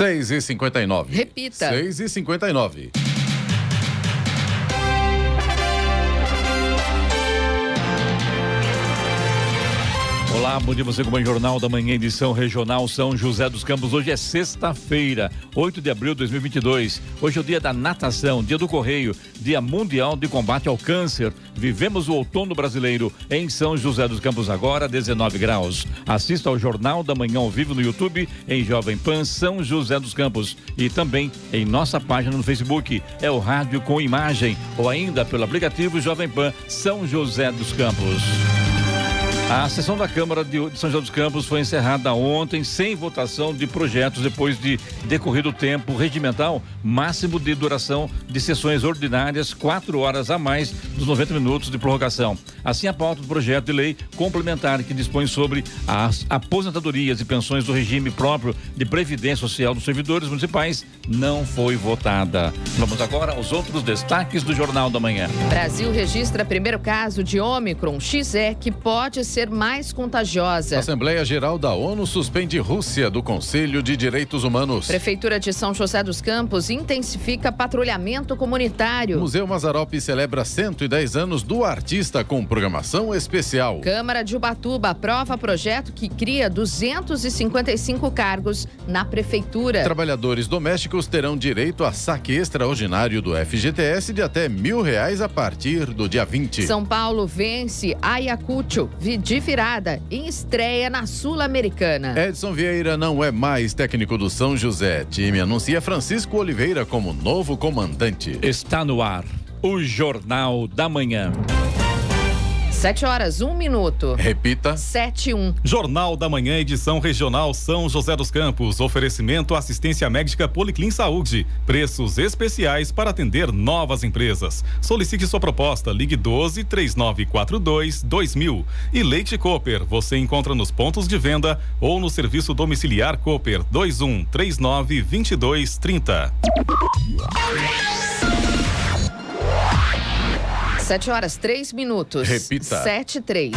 6 e 59 Repita. 6 e 59 Olá, bom dia você com o Jornal da Manhã, edição regional São José dos Campos. Hoje é sexta-feira, 8 de abril de 2022. Hoje é o dia da natação, dia do correio, dia mundial de combate ao câncer. Vivemos o outono brasileiro em São José dos Campos agora, 19 graus. Assista ao Jornal da Manhã ao vivo no YouTube, em Jovem Pan São José dos Campos e também em nossa página no Facebook. É o Rádio com Imagem ou ainda pelo aplicativo Jovem Pan São José dos Campos. A sessão da Câmara de São José dos Campos foi encerrada ontem sem votação de projetos depois de decorrido o tempo regimental máximo de duração de sessões ordinárias, quatro horas a mais dos 90 minutos de prorrogação. Assim, a pauta do projeto de lei complementar que dispõe sobre as aposentadorias e pensões do regime próprio de previdência social dos servidores municipais não foi votada. Vamos agora aos outros destaques do Jornal da Manhã. Brasil registra primeiro caso de Ômicron XE que pode ser mais contagiosa. Assembleia Geral da ONU suspende Rússia do Conselho de Direitos Humanos. Prefeitura de São José dos Campos intensifica patrulhamento comunitário. Museu Mazarop celebra 110 anos do artista com programação especial. Câmara de Ubatuba aprova projeto que cria 255 cargos na prefeitura. Trabalhadores domésticos terão direito a saque extraordinário do FGTS de até mil reais a partir do dia 20. São Paulo vence Ayacucho de virada em estreia na Sul-Americana. Edson Vieira não é mais técnico do São José. Time anuncia Francisco Oliveira como novo comandante. Está no ar o Jornal da Manhã. Sete horas, um minuto. Repita. Sete, um. Jornal da Manhã, edição regional São José dos Campos. Oferecimento assistência médica Policlin Saúde. Preços especiais para atender novas empresas. Solicite sua proposta. Ligue 12 3942 2000. E Leite Cooper. Você encontra nos pontos de venda ou no serviço domiciliar Cooper 21 39 22 30. Sete horas, três minutos. Repita. Sete, três.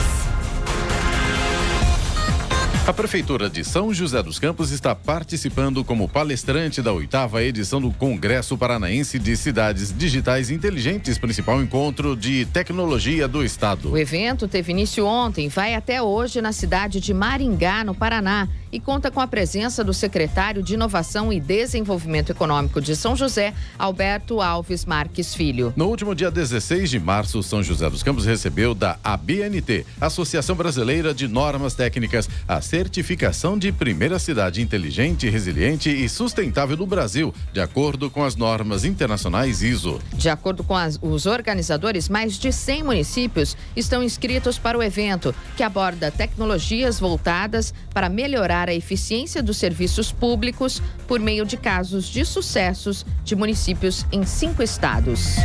A Prefeitura de São José dos Campos está participando como palestrante da oitava edição do Congresso Paranaense de Cidades Digitais Inteligentes, principal encontro de tecnologia do Estado. O evento teve início ontem, vai até hoje na cidade de Maringá, no Paraná, e conta com a presença do secretário de Inovação e Desenvolvimento Econômico de São José, Alberto Alves Marques Filho. No último dia 16 de março, São José dos Campos recebeu da ABNT, Associação Brasileira de Normas Técnicas, a certificação de primeira cidade inteligente, resiliente e sustentável do Brasil, de acordo com as normas internacionais ISO. De acordo com as, os organizadores, mais de 100 municípios estão inscritos para o evento, que aborda tecnologias voltadas para melhorar a eficiência dos serviços públicos por meio de casos de sucessos de municípios em cinco estados.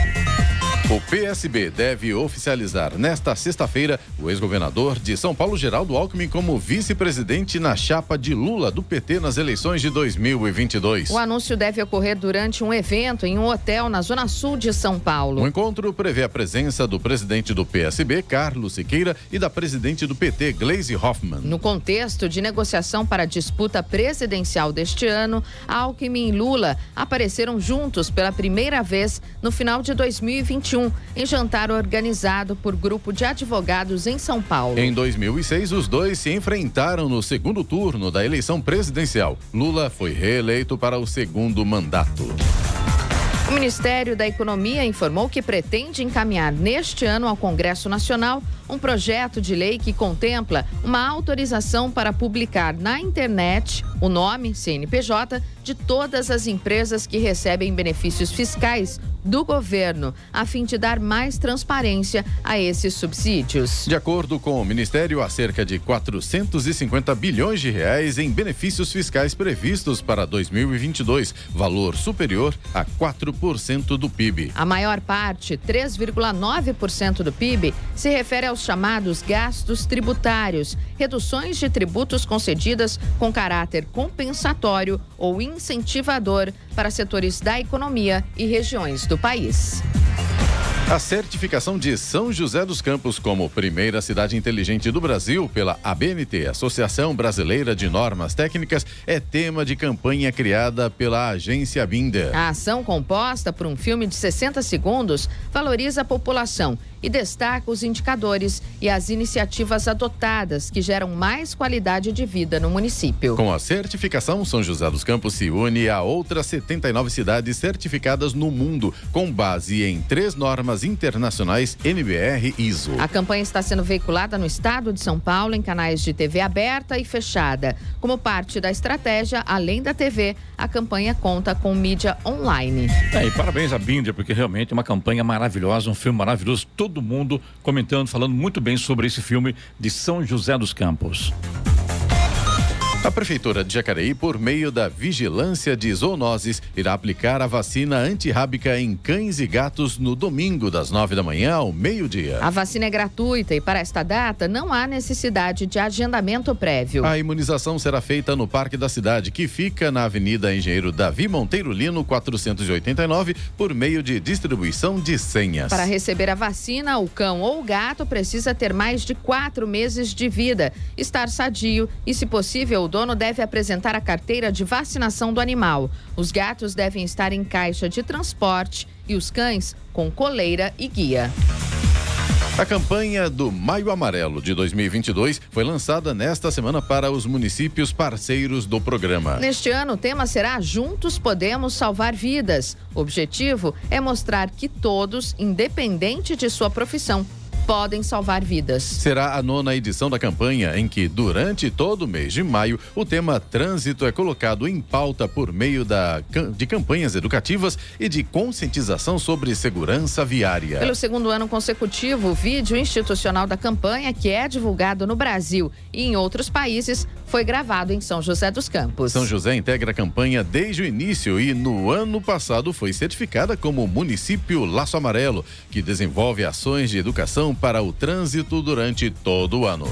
O PSB deve oficializar nesta sexta-feira o ex-governador de São Paulo, Geraldo Alckmin, como vice-presidente na chapa de Lula do PT nas eleições de 2022. O anúncio deve ocorrer durante um evento em um hotel na zona sul de São Paulo. O encontro prevê a presença do presidente do PSB, Carlos Siqueira, e da presidente do PT, Gleisi Hoffmann. No contexto de negociação para a disputa presidencial deste ano, Alckmin e Lula apareceram juntos pela primeira vez no final de 2021 em jantar organizado por grupo de advogados em São Paulo. Em 2006, os dois se enfrentaram no segundo turno da eleição presidencial. Lula foi reeleito para o segundo mandato. O Ministério da Economia informou que pretende encaminhar neste ano ao Congresso Nacional um projeto de lei que contempla uma autorização para publicar na internet o nome CNPJ de todas as empresas que recebem benefícios fiscais do governo, a fim de dar mais transparência a esses subsídios. De acordo com o Ministério, há cerca de 450 bilhões de reais em benefícios fiscais previstos para 2022, valor superior a 4% do PIB. A maior parte, 3,9% do PIB, se refere aos chamados gastos tributários, reduções de tributos concedidas com caráter compensatório ou incentivador para setores da economia e regiões do país. A certificação de São José dos Campos como primeira cidade inteligente do Brasil pela ABNT, Associação Brasileira de Normas Técnicas, é tema de campanha criada pela agência Binder. A ação composta por um filme de 60 segundos valoriza a população e destaca os indicadores e as iniciativas adotadas que geram mais qualidade de vida no município. Com a certificação, São José dos Campos se une a outras 79 cidades certificadas no mundo, com base em três normas internacionais NBR ISO. A campanha está sendo veiculada no estado de São Paulo em canais de TV aberta e fechada. Como parte da estratégia, além da TV, a campanha conta com mídia online. É, e parabéns a Binder, porque realmente é uma campanha maravilhosa, um filme maravilhoso. Todo todo mundo comentando, falando muito bem sobre esse filme de São José dos Campos. A Prefeitura de Jacareí, por meio da Vigilância de Zoonoses, irá aplicar a vacina antirrábica em cães e gatos no domingo, das nove da manhã ao meio-dia. A vacina é gratuita e, para esta data, não há necessidade de agendamento prévio. A imunização será feita no Parque da Cidade, que fica na Avenida Engenheiro Davi Monteiro Lino, 489, por meio de distribuição de senhas. Para receber a vacina, o cão ou o gato precisa ter mais de quatro meses de vida, estar sadio e, se possível, o dono deve apresentar a carteira de vacinação do animal. Os gatos devem estar em caixa de transporte e os cães com coleira e guia. A campanha do Maio Amarelo de 2022 foi lançada nesta semana para os municípios parceiros do programa. Neste ano, o tema será Juntos Podemos Salvar Vidas. O objetivo é mostrar que todos, independente de sua profissão, podem salvar vidas. Será a nona edição da campanha em que, durante todo o mês de maio, o tema trânsito é colocado em pauta por meio da, de campanhas educativas e de conscientização sobre segurança viária. Pelo segundo ano consecutivo, o vídeo institucional da campanha, que é divulgado no Brasil e em outros países, foi gravado em São José dos Campos. São José integra a campanha desde o início e no ano passado foi certificada como município Laço Amarelo, que desenvolve ações de educação para o trânsito durante todo o ano.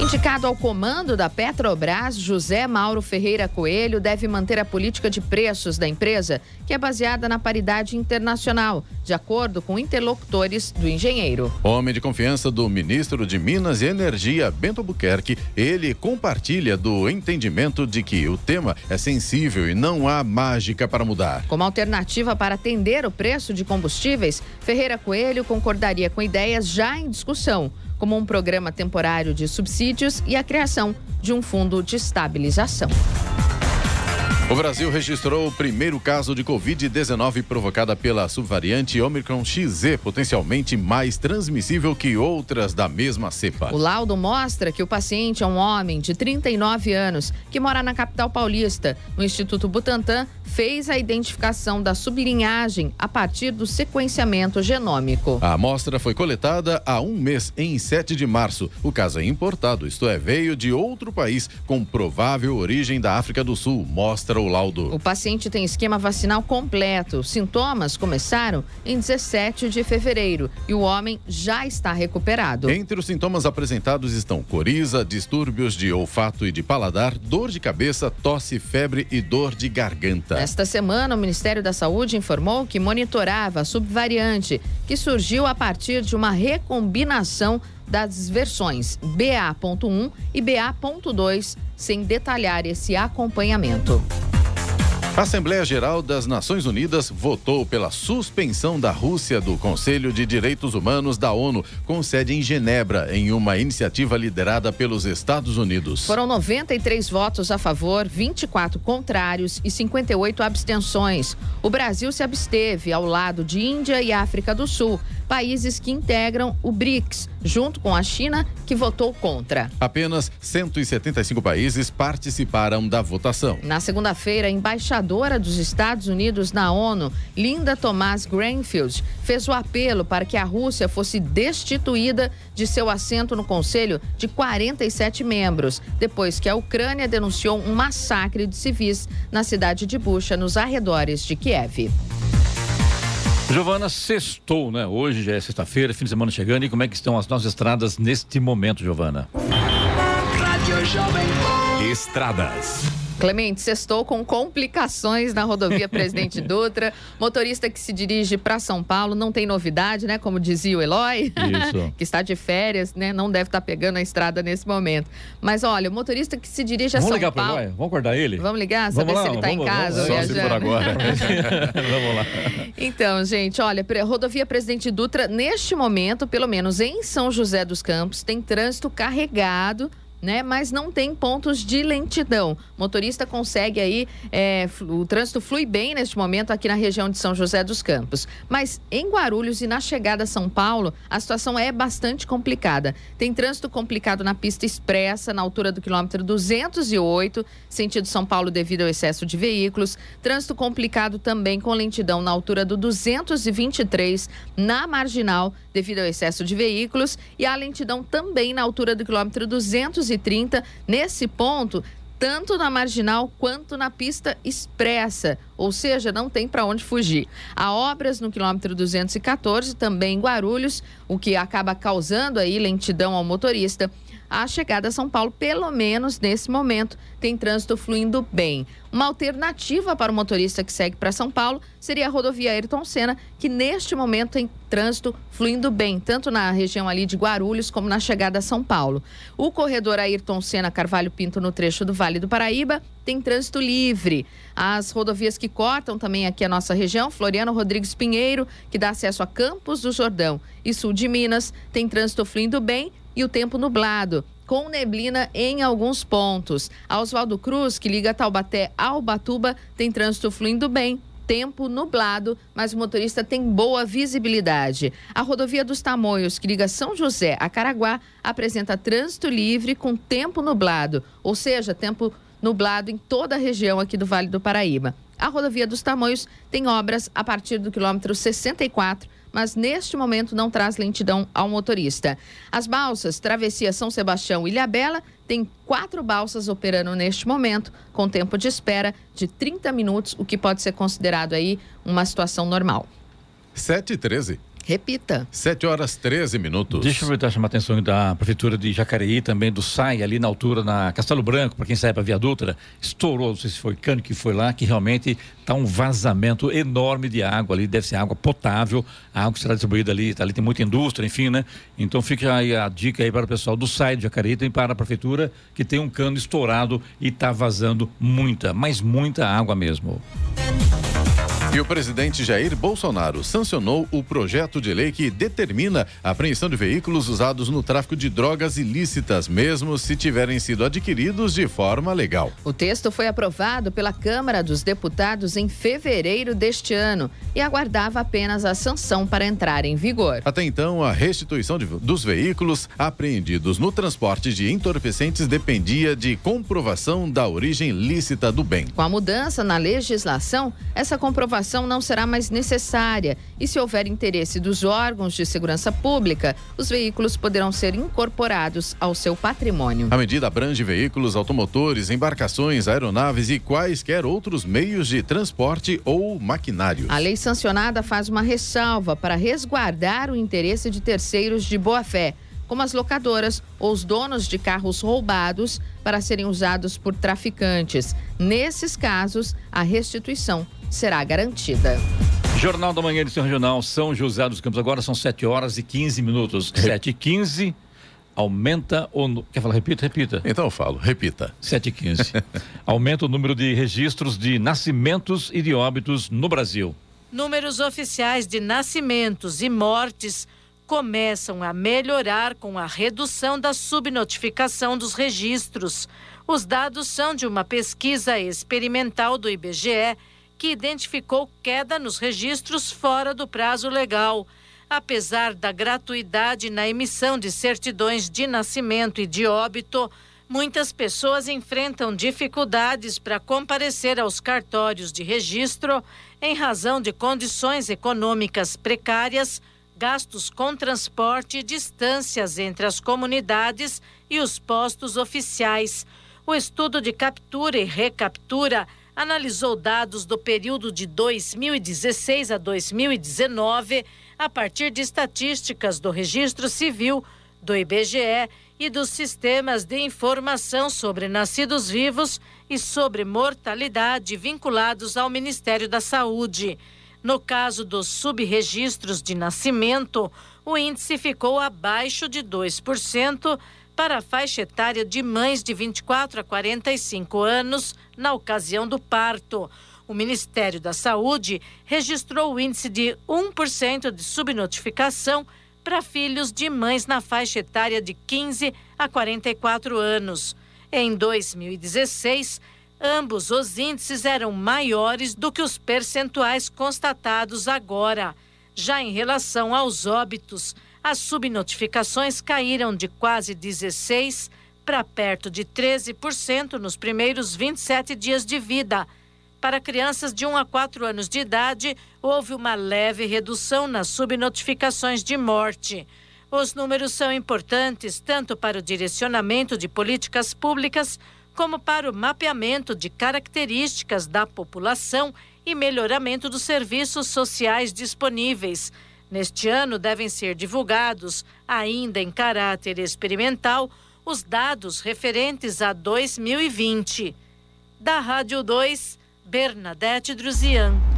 Indicado ao comando da Petrobras, José Mauro Ferreira Coelho deve manter a política de preços da empresa, que é baseada na paridade internacional, de acordo com interlocutores do engenheiro. Homem de confiança do ministro de Minas e Energia, Bento Buquerque, ele compartilha do entendimento de que o tema é sensível e não há mágica para mudar. Como alternativa para atender o preço de combustíveis, Ferreira Coelho concordaria com ideias já em discussão como um programa temporário de subsídios e a criação de um fundo de estabilização. O Brasil registrou o primeiro caso de Covid-19 provocada pela subvariante Omicron XZ, potencialmente mais transmissível que outras da mesma cepa. O laudo mostra que o paciente é um homem de 39 anos que mora na capital paulista. O Instituto Butantan fez a identificação da sublinhagem a partir do sequenciamento genômico. A amostra foi coletada há um mês, em 7 de março. O caso é importado, isto é, veio de outro país com provável origem da África do Sul, mostra o laudo. O paciente tem esquema vacinal completo. Sintomas começaram em 17 de fevereiro e o homem já está recuperado. Entre os sintomas apresentados estão coriza, distúrbios de olfato e de paladar, dor de cabeça, tosse, febre e dor de garganta. Esta semana, o Ministério da Saúde informou que monitorava a subvariante, que surgiu a partir de uma recombinação das versões BA.1 e BA.2, sem detalhar esse acompanhamento. A Assembleia Geral das Nações Unidas votou pela suspensão da Rússia do Conselho de Direitos Humanos da ONU, com sede em Genebra, em uma iniciativa liderada pelos Estados Unidos. Foram 93 votos a favor, 24 contrários e 58 abstenções. O Brasil se absteve ao lado de Índia e África do Sul, países que integram o BRICS, junto com a China, que votou contra. Apenas 175 países participaram da votação. Na segunda-feira, a embaixadora dos Estados Unidos na ONU, Linda Thomas Greenfield, fez o apelo para que a Rússia fosse destituída de seu assento no Conselho de 47 membros, depois que a Ucrânia denunciou um massacre de civis na cidade de Bucha, nos arredores de Kiev. Giovana, sextou, né? Hoje já é sexta-feira, fim de semana chegando. E como é que estão as nossas estradas neste momento, Giovana? Estradas. Clemente, sextou com complicações na rodovia Presidente Dutra. Motorista que se dirige para São Paulo não tem novidade, né? Como dizia o Eloy, que está de férias, né? Não deve estar tá pegando a estrada nesse momento. Mas olha, o motorista que se dirige a vamos São ligar Paulo. Eloy? Vamos acordar ele? Vamos ligar, saber vamos lá, se ele está em casa vamos. Só se por agora. vamos lá. Então, gente, olha, rodovia Presidente Dutra, neste momento, pelo menos em São José dos Campos, tem trânsito carregado né? Mas não tem pontos de lentidão. O motorista consegue aí, é, o trânsito flui bem neste momento aqui na região de São José dos Campos. Mas em Guarulhos e na chegada a São Paulo, a situação é bastante complicada. Tem trânsito complicado na pista expressa, na altura do quilômetro 208, sentido São Paulo devido ao excesso de veículos. Trânsito complicado também com lentidão na altura do 223, na marginal, devido ao excesso de veículos. E a lentidão também na altura do quilômetro 200 230. Nesse ponto, tanto na marginal quanto na pista expressa, ou seja, não tem para onde fugir. Há obras no quilômetro 214, também em Guarulhos, o que acaba causando aí lentidão ao motorista a chegada a São Paulo, pelo menos nesse momento, tem trânsito fluindo bem. Uma alternativa para o motorista que segue para São Paulo seria a rodovia Ayrton Senna, que neste momento tem trânsito fluindo bem, tanto na região ali de Guarulhos como na chegada a São Paulo. O corredor Ayrton Senna Carvalho Pinto no trecho do Vale do Paraíba tem trânsito livre. As rodovias que cortam também aqui a nossa região, Floriano Rodrigues Pinheiro, que dá acesso a Campos do Jordão e sul de Minas, tem trânsito fluindo bem e o tempo nublado, com neblina em alguns pontos. A Oswaldo Cruz, que liga Taubaté ao Batuba, tem trânsito fluindo bem, tempo nublado, mas o motorista tem boa visibilidade. A rodovia dos Tamoios, que liga São José a Caraguá, apresenta trânsito livre com tempo nublado, ou seja, tempo nublado em toda a região aqui do Vale do Paraíba. A rodovia dos Tamoios tem obras a partir do quilômetro 64 mas neste momento não traz lentidão ao motorista. As balsas Travessia São Sebastião e Ilhabela têm quatro balsas operando neste momento, com tempo de espera de 30 minutos, o que pode ser considerado aí uma situação normal. 7 e 13. Repita. 7 horas 13 minutos. Deixa eu aproveitar chamar a atenção da Prefeitura de Jacareí, também do SAI, ali na altura, na Castelo Branco, para quem sai para Via Dutra, estourou, não sei se foi cano que foi lá, que realmente está um vazamento enorme de água ali, deve ser água potável, a água que será distribuída ali, tá, ali tem muita indústria, enfim, né? Então fica aí a dica aí para o pessoal do SAI de Jacareí, tem para a Prefeitura, que tem um cano estourado e está vazando muita, mas muita água mesmo. E o presidente Jair Bolsonaro sancionou o projeto de lei que determina a apreensão de veículos usados no tráfico de drogas ilícitas, mesmo se tiverem sido adquiridos de forma legal. O texto foi aprovado pela Câmara dos Deputados em fevereiro deste ano e aguardava apenas a sanção para entrar em vigor. Até então, a restituição de, dos veículos apreendidos no transporte de entorpecentes dependia de comprovação da origem lícita do bem. Com a mudança na legislação, essa comprovação aprovação não será mais necessária e, se houver interesse dos órgãos de segurança pública, os veículos poderão ser incorporados ao seu patrimônio. A medida abrange veículos, automotores, embarcações, aeronaves e quaisquer outros meios de transporte ou maquinários. A lei sancionada faz uma ressalva para resguardar o interesse de terceiros de boa-fé como as locadoras ou os donos de carros roubados para serem usados por traficantes. Nesses casos, a restituição será garantida. Jornal da Manhã, edição regional São José dos Campos. Agora são 7 horas e 15 minutos. 7 e 15 aumenta o. Quer falar? Repita, repita. Então eu falo, repita. 7 e 15. aumenta o número de registros de nascimentos e de óbitos no Brasil. Números oficiais de nascimentos e mortes começam a melhorar com a redução da subnotificação dos registros. Os dados são de uma pesquisa experimental do IBGE que identificou queda nos registros fora do prazo legal. Apesar da gratuidade na emissão de certidões de nascimento e de óbito, muitas pessoas enfrentam dificuldades para comparecer aos cartórios de registro em razão de condições econômicas precárias, gastos com transporte e distâncias entre as comunidades e os postos oficiais. O estudo de captura e recaptura analisou dados do período de 2016 a 2019 a partir de estatísticas do Registro Civil do IBGE e dos sistemas de informação sobre nascidos vivos e sobre mortalidade vinculados ao Ministério da Saúde. No caso dos subregistros de nascimento, o índice ficou abaixo de 2% para a faixa etária de mães de 24 a 45 anos na ocasião do parto. O Ministério da Saúde registrou o índice de 1% de subnotificação para filhos de mães na faixa etária de 15 a 44 anos. Em 2016, ambos os índices eram maiores do que os percentuais constatados agora. Já em relação aos óbitos, as subnotificações caíram de quase 16 para perto de 13% nos primeiros 27 dias de vida para crianças de 1 a 4 anos de idade, houve uma leve redução nas subnotificações de morte. Os números são importantes tanto para o direcionamento de políticas públicas como para o mapeamento de características da população e melhoramento dos serviços sociais disponíveis. Neste ano, devem ser divulgados, ainda em caráter experimental, os dados referentes a 2020. Da Rádio 2, Bernadette Druzian.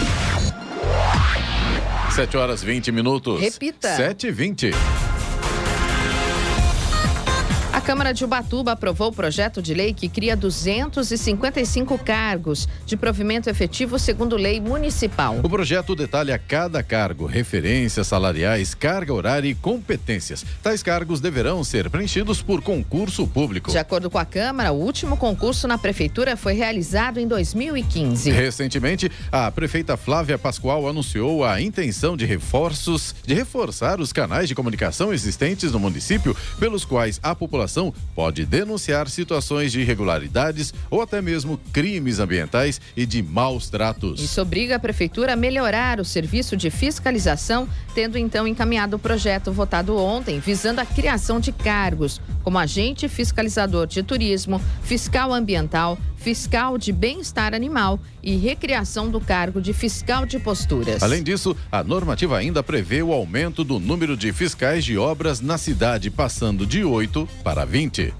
7 horas 20 minutos. Repita. 7 e 20. A Câmara de Ubatuba aprovou o projeto de lei que cria 255 cargos de provimento efetivo segundo lei municipal. O projeto detalha cada cargo, referências salariais, carga horária e competências. Tais cargos deverão ser preenchidos por concurso público. De acordo com a Câmara, o último concurso na Prefeitura foi realizado em 2015. Recentemente, a prefeita Flávia Pascoal anunciou a intenção de reforços, de reforçar os canais de comunicação existentes no município, pelos quais a população pode denunciar situações de irregularidades ou até mesmo crimes ambientais e de maus tratos. Isso obriga a Prefeitura a melhorar o serviço de fiscalização, tendo então encaminhado o projeto votado ontem, visando a criação de cargos como agente fiscalizador de turismo, fiscal ambiental, fiscal de bem-estar animal e recriação do cargo de fiscal de posturas. Além disso, a normativa ainda prevê o aumento do número de fiscais de obras na cidade, passando de 8 para 20.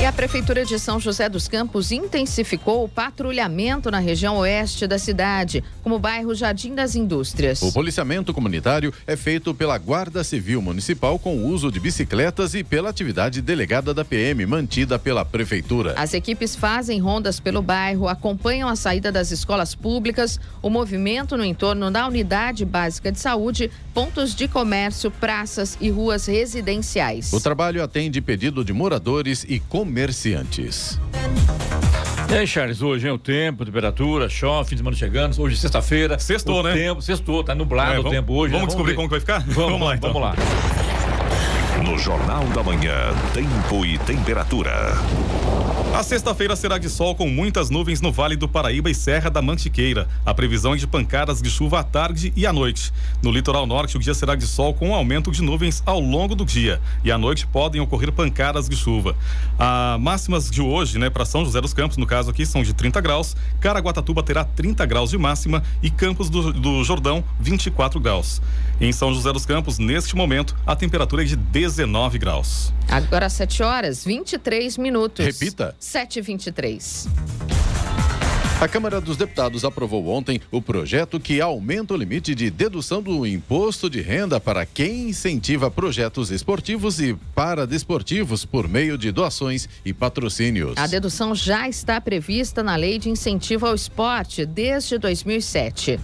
E a Prefeitura de São José dos Campos intensificou o patrulhamento na região oeste da cidade, como o bairro Jardim das Indústrias. O policiamento comunitário é feito pela Guarda Civil Municipal com o uso de bicicletas e pela atividade delegada da PM mantida pela Prefeitura. As equipes fazem rondas pelo bairro, acompanham a saída das escolas públicas, o movimento no entorno da unidade básica de saúde, pontos de comércio, praças e ruas residenciais. O trabalho atende pedido de moradores e comerciantes. E aí, Charles, hoje é o tempo, temperatura, chove, fim de semana chegando. Hoje é sexta-feira. Sextou, o né? Tempo, sextou, tá nublado É, o vamos- tempo hoje. vamos né? descobrir ver. como que vai ficar? Vamos, Vamos lá, então. Vamos lá. No Jornal da Manhã, tempo e temperatura. A sexta-feira será de sol com muitas nuvens no Vale do Paraíba e Serra da Mantiqueira. A previsão é de pancadas de chuva à tarde e à noite. No litoral norte, o dia será de sol com um aumento de nuvens ao longo do dia. E à noite podem ocorrer pancadas de chuva. As máximas de hoje, né, para São José dos Campos, no caso aqui, são de 30 graus. Caraguatatuba terá 30 graus de máxima e Campos do, do Jordão, 24 graus. Em São José dos Campos, neste momento, a temperatura é de 19 graus. Agora 7 horas 23 minutos. Repita. 7 e 23 A Câmara dos Deputados aprovou ontem o projeto que aumenta o limite de dedução do imposto de renda para quem incentiva projetos esportivos e paradesportivos por meio de doações e patrocínios. A dedução já está prevista na Lei de Incentivo ao Esporte desde 2007.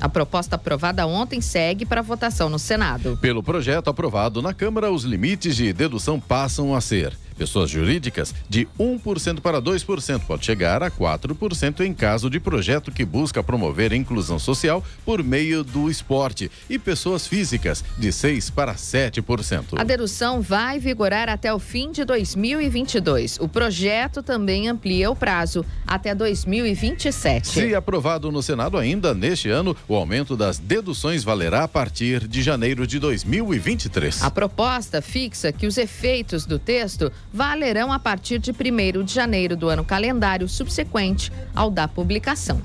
A proposta aprovada ontem segue para votação no Senado. Pelo projeto aprovado na Câmara, os limites de dedução passam a ser Pessoas jurídicas de 1% para 2%, pode chegar a 4% em caso de projeto que busca promover a inclusão social por meio do esporte. E pessoas físicas de 6 para 7%. A dedução vai vigorar até o fim de 2022. O projeto também amplia o prazo até 2027. Se aprovado no Senado ainda neste ano, o aumento das deduções valerá a partir de janeiro de 2023. A proposta fixa que os efeitos do texto valerão a partir de 1 de janeiro do ano calendário subsequente ao da publicação.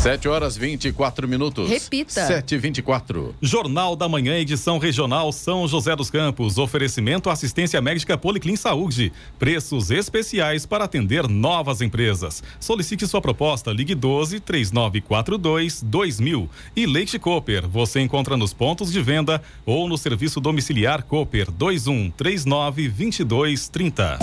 7 horas 24 minutos. Repita. 7 e 24 Jornal da Manhã, edição regional São José dos Campos. Oferecimento assistência médica Policlin Saúde. Preços especiais para atender novas empresas. Solicite sua proposta. Ligue 12 3942 2000. E Leite Cooper. Você encontra nos pontos de venda ou no serviço domiciliar Cooper 21 39 22 30.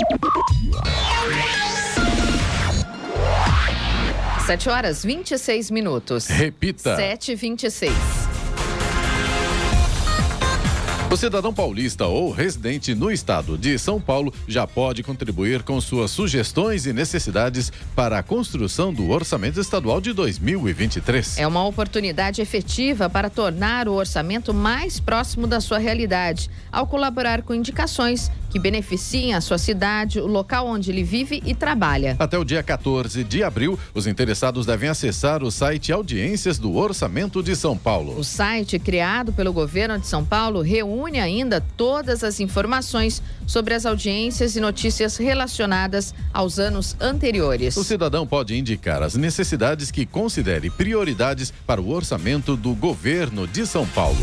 7 horas 26 minutos. Repita. 7 e 26 O cidadão paulista ou residente no estado de São Paulo já pode contribuir com suas sugestões e necessidades para a construção do orçamento estadual de 2023. É uma oportunidade efetiva para tornar o orçamento mais próximo da sua realidade, ao colaborar com indicações que beneficiem a sua cidade, o local onde ele vive e trabalha. Até o dia 14 de abril, os interessados devem acessar o site Audiências do Orçamento de São Paulo. O site, criado pelo governo de São Paulo, reúne ainda todas as informações sobre as audiências e notícias relacionadas aos anos anteriores. O cidadão pode indicar as necessidades que considere prioridades para o orçamento do governo de São Paulo.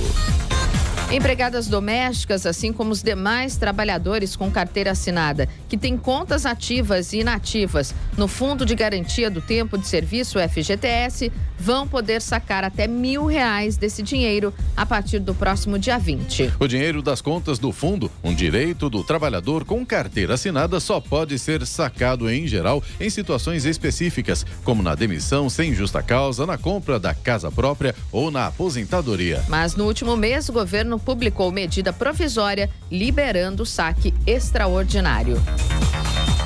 Empregadas domésticas, assim como os demais trabalhadores com carteira assinada, que têm contas ativas e inativas no Fundo de Garantia do Tempo de Serviço, FGTS, vão poder sacar até mil reais desse dinheiro a partir do próximo dia 20. O dinheiro das contas do fundo, um direito do trabalhador com carteira assinada, só pode ser sacado em geral em situações específicas, como na demissão sem justa causa, na compra da casa própria ou na aposentadoria. Mas no último mês, o governo publicou medida provisória liberando o saque extraordinário.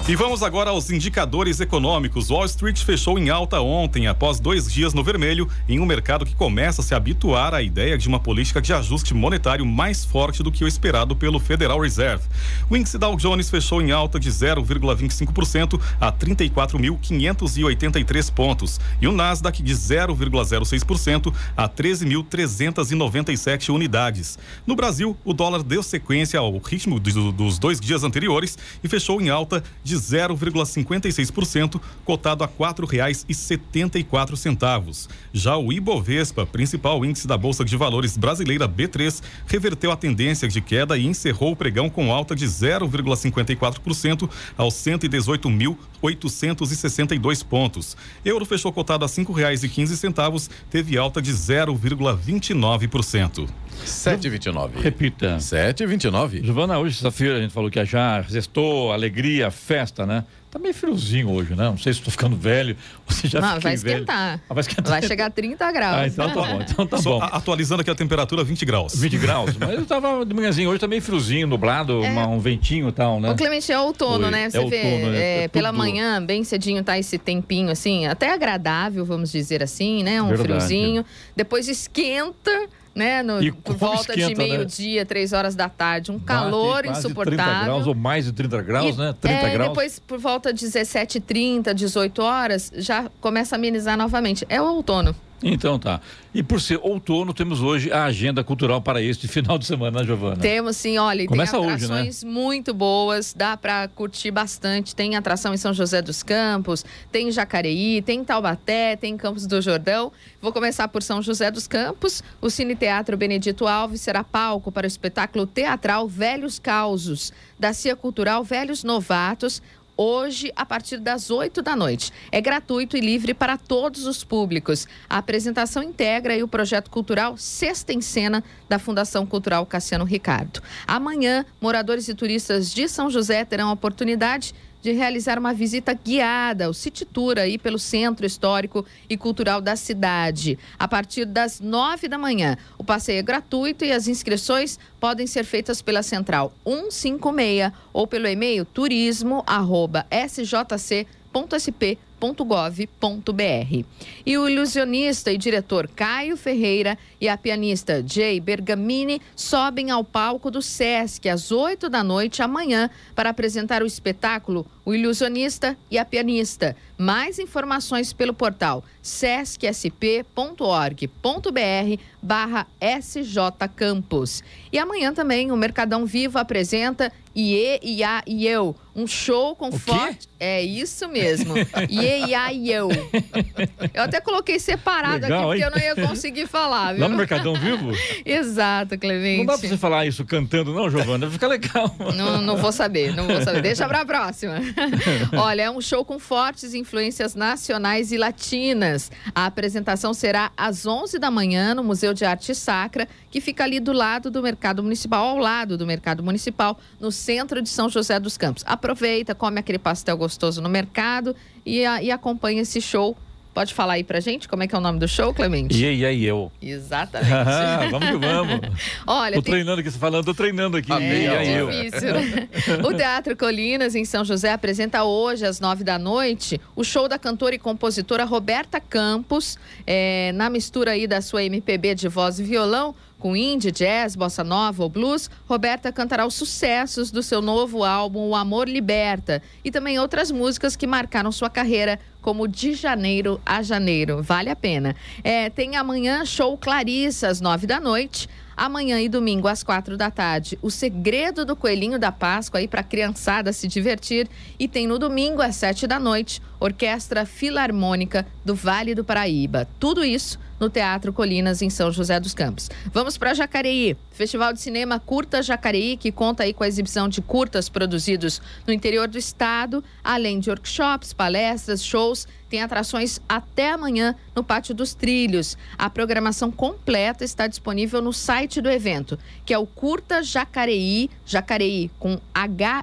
E vamos agora aos indicadores econômicos. Wall Street fechou em alta ontem, após dois dias no vermelho, em um mercado que começa a se habituar à ideia de uma política de ajuste monetário mais forte do que o esperado pelo Federal Reserve. O índice Dow Jones fechou em alta de 0,25% a 34.583 pontos e o Nasdaq de 0,06% a 13.397 unidades. No Brasil, o dólar deu sequência ao ritmo dos dois dias anteriores e fechou em alta de 0,56%, cotado a R$ 4,74. Já o Ibovespa, principal índice da Bolsa de Valores brasileira B3, reverteu a tendência de queda e encerrou o pregão com alta de 0,54% aos 118.862 pontos. Euro fechou cotado a R$ 5,15, teve alta de 0,29%. 7,29. Repita. 7,29. Giovana, hoje, sexta-feira, a gente falou que já restou, alegria, festa, né? Tá meio friozinho hoje, né? Não sei se estou ficando velho ou se já Não, vai esquentar. Ah, vai esquentar. Vai chegar a 30 graus. Ah, então tá bom. Então tá Só bom. atualizando aqui a temperatura, 20 graus. 20 graus. Mas eu tava de manhãzinho, hoje tá meio friozinho, nublado, uma- um ventinho e tal, né? O Clemente é outono, Oi. né? É Você vê, outono, né? é, É pela manhã, bem cedinho, tá esse tempinho assim, até agradável, vamos dizer assim, né? Um Verdade. friozinho. Depois esquenta, né? No, E por volta de esquenta, né? meio-dia, três horas da tarde. Um Bate calor quase insuportável. 30 graus ou mais de 30 graus, E, né? 30 é, graus. depois, por volta de 17h30, 18 horas, já começa a amenizar novamente. É o outono. Então tá. E por ser outono, temos hoje a agenda cultural para este final de semana, né, Giovana? Temos sim, olha, e tem Começa hoje, né? atrações muito boas, dá para curtir bastante. Tem atração em São José dos Campos, tem em Jacareí, tem em Taubaté, tem em Campos do Jordão. Vou começar por São José dos Campos. O Cine Teatro Benedito Alves será palco para o espetáculo teatral Velhos Causos, da Cia Cultural Velhos Novatos, hoje a partir das 8 da noite. É gratuito e livre para todos os públicos. A apresentação integra o projeto cultural Sexta em Cena da Fundação Cultural Cassiano Ricardo. Amanhã, moradores e turistas de São José terão a oportunidade de realizar uma visita guiada, o City Tour aí pelo Centro Histórico e Cultural da cidade. A partir das nove da manhã, o passeio é gratuito e as inscrições podem ser feitas pela Central 156 ou pelo e-mail turismo@sjc.sp www.gov.br. E o ilusionista e diretor Caio Ferreira e a pianista Jay Bergamini sobem ao palco do SESC às 8 da noite amanhã para apresentar o espetáculo O Ilusionista e a Pianista. Mais informações pelo portal sescsp.org.br barra sjcampus. E amanhã também o Mercadão Vivo apresenta Iê, Iá e Eu, um show com forte... É isso mesmo, e Eu. Eu até coloquei separado Legal, aqui, porque hein? eu não ia conseguir falar, viu? Lá no Mercadão Vivo? Exato, Clemente. Não dá pra você falar isso cantando, não, Giovana? Fica legal. Não, não vou saber, não vou saber. Deixa pra próxima. Olha, é um show com fortes influências nacionais e latinas. A apresentação será às 11 da manhã no Museu de Arte Sacra, que fica ali do lado do Mercado Municipal, ao lado do Mercado Municipal, no centro de São José dos Campos. Aproveita, come aquele pastel gostoso no mercado e, a- e acompanha esse show. Pode falar aí pra gente como é que é o nome do show, Clemente? E aí, aí, eu. Exatamente. Ah, vamos que vamos. Olha, Tô tem- treinando aqui, você falando, tô treinando aqui. Ah, e É aí, eu. difícil, né? O Teatro Colinas, em São José, apresenta hoje, às nove da noite, o show da cantora e compositora Roberta Campos, é, na mistura aí da sua MPB de voz e violão, com indie, jazz, bossa nova ou blues, Roberta cantará os sucessos do seu novo álbum O Amor Liberta e também outras músicas que marcaram sua carreira, como De Janeiro a Janeiro. Vale a pena. É, tem amanhã show Clarissa, às nove da noite. Amanhã e domingo, às quatro da tarde, o segredo do coelhinho da Páscoa aí para a criançada se divertir. E tem no domingo, às sete da noite, Orquestra Filarmônica do Vale do Paraíba. Tudo isso no Teatro Colinas, em São José dos Campos. Vamos para Jacareí. Festival de Cinema Curta Jacareí, que conta aí com a exibição de curtas produzidos no interior do estado, além de workshops, palestras, shows. Tem atrações até amanhã no Pátio dos Trilhos. A programação completa está disponível no site do evento, que é o Curta Jacareí, Jacareí com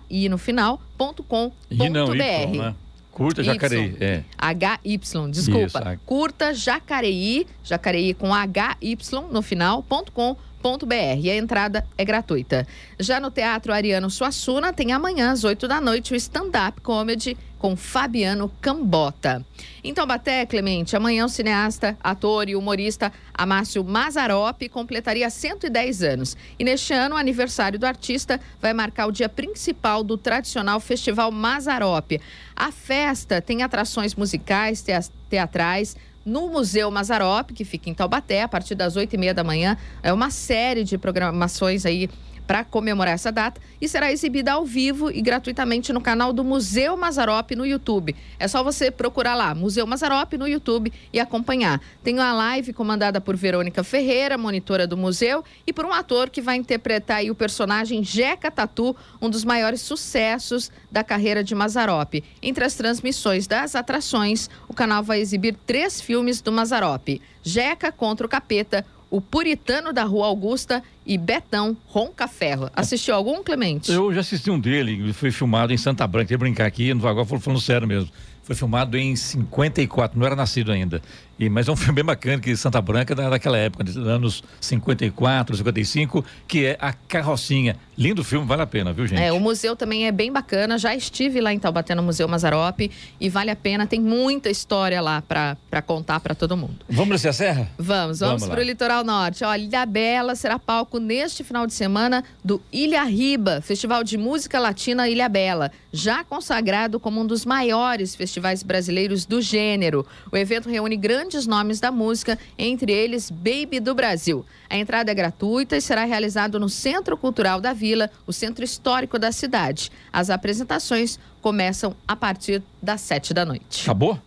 HI no final, ponto com, E não, ponto BR. Curta Y. Jacareí, é. HY, desculpa. Isso, a- Curta Jacareí, Jacareí com HY no final, ponto com, ponto BR. E a entrada é gratuita. Já no Teatro Ariano Suassuna, tem amanhã, às 8 da noite, o stand-up comedy com Fabiano Cambota. Em Taubaté, Clemente, amanhã o cineasta, ator e humorista Amácio Mazzaropi completaria 110 anos. E neste ano, o aniversário do artista vai marcar o dia principal do tradicional Festival Mazzaropi. A festa tem atrações musicais, tea- teatrais, no Museu Mazarop, que fica em Taubaté, a partir das oito e meia da manhã. É uma série de programações aí para comemorar essa data e será exibida ao vivo e gratuitamente no canal do Museu Mazarop no YouTube. É só você procurar lá, Museu Mazarop no YouTube e acompanhar. Tem uma live comandada por Verônica Ferreira, monitora do museu, e por um ator que vai interpretar o personagem Jeca Tatu, um dos maiores sucessos da carreira de Mazarop. Entre as transmissões das atrações, o canal vai exibir três filmes do Mazarop: Jeca contra o Capeta, O Puritano da Rua Augusta e Betão Ronca Ferro. Assistiu algum, Clemente? Eu já assisti um dele, ele foi filmado em Santa Branca, ia brincar aqui, agora falando sério mesmo. Foi filmado em 54, não era nascido ainda. E, mas é um filme bem bacana, que Santa Branca é da- daquela época, dos anos 54, 55, que é a Carrocinha. Lindo filme, vale a pena, viu, gente? É, o museu também é bem bacana. Já estive lá em Taubaté no Museu Mazarop e vale a pena. Tem muita história lá para contar para todo mundo. Vamos descer a serra? Vamos, vamos, Vamos para o litoral norte. Olha, Ilha Bela será palco neste final de semana do Ilha Riba, Festival de Música Latina Ilha Bela, já consagrado como um dos maiores festivais brasileiros do gênero. O evento reúne grandes nomes da música, entre eles Baby do Brasil. A entrada é gratuita e será realizado no Centro Cultural da Vila, o centro histórico da cidade. As apresentações começam a partir das sete da noite. Acabou?